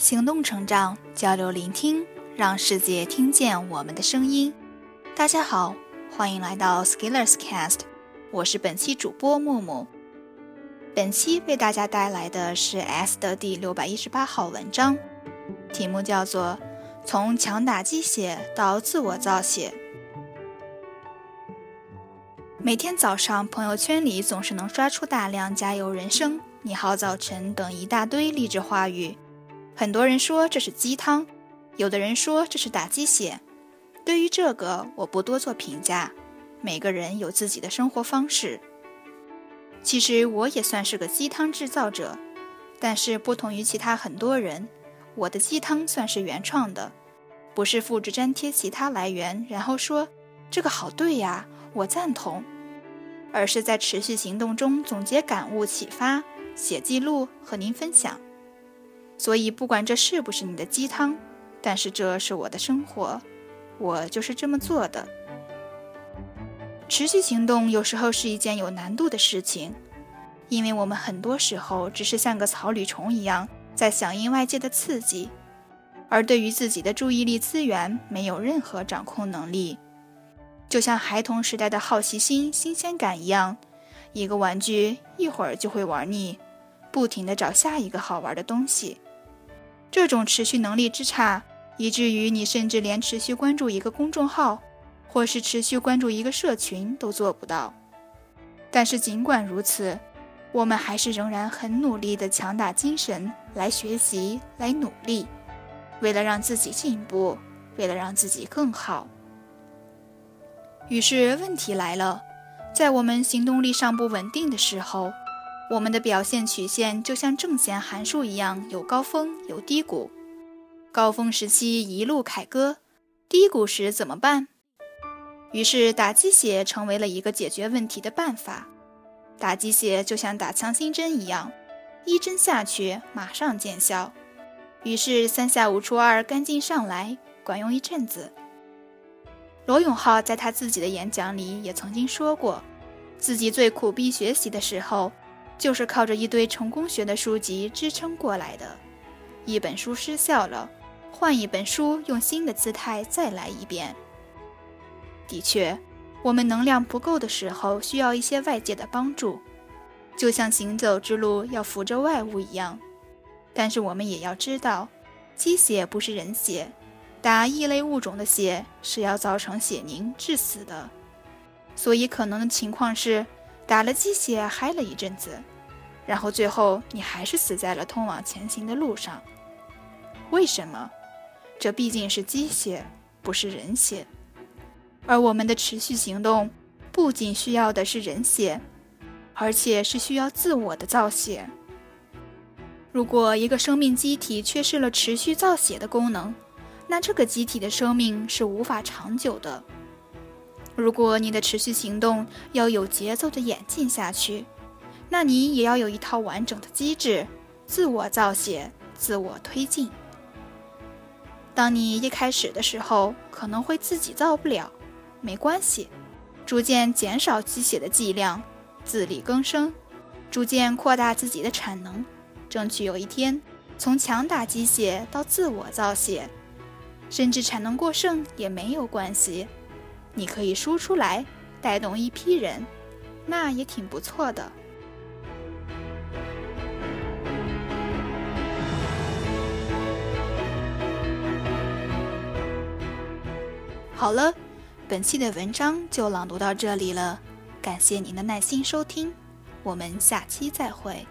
行动成长，交流聆听，让世界听见我们的声音。大家好，欢迎来到 Skillers Cast，我是本期主播木木。本期为大家带来的是 S 的第六百一十八号文章，题目叫做《从强打鸡血到自我造血》。每天早上，朋友圈里总是能刷出大量“加油人生”“你好早晨”等一大堆励志话语。很多人说这是鸡汤，有的人说这是打鸡血。对于这个，我不多做评价。每个人有自己的生活方式。其实我也算是个鸡汤制造者，但是不同于其他很多人，我的鸡汤算是原创的，不是复制粘贴其他来源，然后说这个好对呀，我赞同，而是在持续行动中总结感悟、启发，写记录和您分享。所以，不管这是不是你的鸡汤，但是这是我的生活，我就是这么做的。持续行动有时候是一件有难度的事情，因为我们很多时候只是像个草履虫一样，在响应外界的刺激，而对于自己的注意力资源没有任何掌控能力，就像孩童时代的好奇心、新鲜感一样，一个玩具一会儿就会玩腻，不停地找下一个好玩的东西。这种持续能力之差，以至于你甚至连持续关注一个公众号，或是持续关注一个社群都做不到。但是尽管如此，我们还是仍然很努力的强大精神来学习、来努力，为了让自己进步，为了让自己更好。于是问题来了，在我们行动力尚不稳定的时候。我们的表现曲线就像正弦函数一样，有高峰有低谷。高峰时期一路凯歌，低谷时怎么办？于是打鸡血成为了一个解决问题的办法。打鸡血就像打强心针一样，一针下去马上见效。于是三下五除二，干劲上来，管用一阵子。罗永浩在他自己的演讲里也曾经说过，自己最苦逼学习的时候。就是靠着一堆成功学的书籍支撑过来的。一本书失效了，换一本书，用新的姿态再来一遍。的确，我们能量不够的时候，需要一些外界的帮助，就像行走之路要扶着外物一样。但是我们也要知道，鸡血不是人血，打异类物种的血是要造成血凝致死的。所以可能的情况是，打了鸡血嗨了一阵子。然后最后你还是死在了通往前行的路上，为什么？这毕竟是鸡血，不是人血。而我们的持续行动，不仅需要的是人血，而且是需要自我的造血。如果一个生命机体缺失了持续造血的功能，那这个机体的生命是无法长久的。如果你的持续行动要有节奏的演进下去，那你也要有一套完整的机制，自我造血，自我推进。当你一开始的时候，可能会自己造不了，没关系，逐渐减少鸡血的剂量，自力更生，逐渐扩大自己的产能，争取有一天从强打鸡血到自我造血，甚至产能过剩也没有关系，你可以输出来，带动一批人，那也挺不错的。好了，本期的文章就朗读到这里了，感谢您的耐心收听，我们下期再会。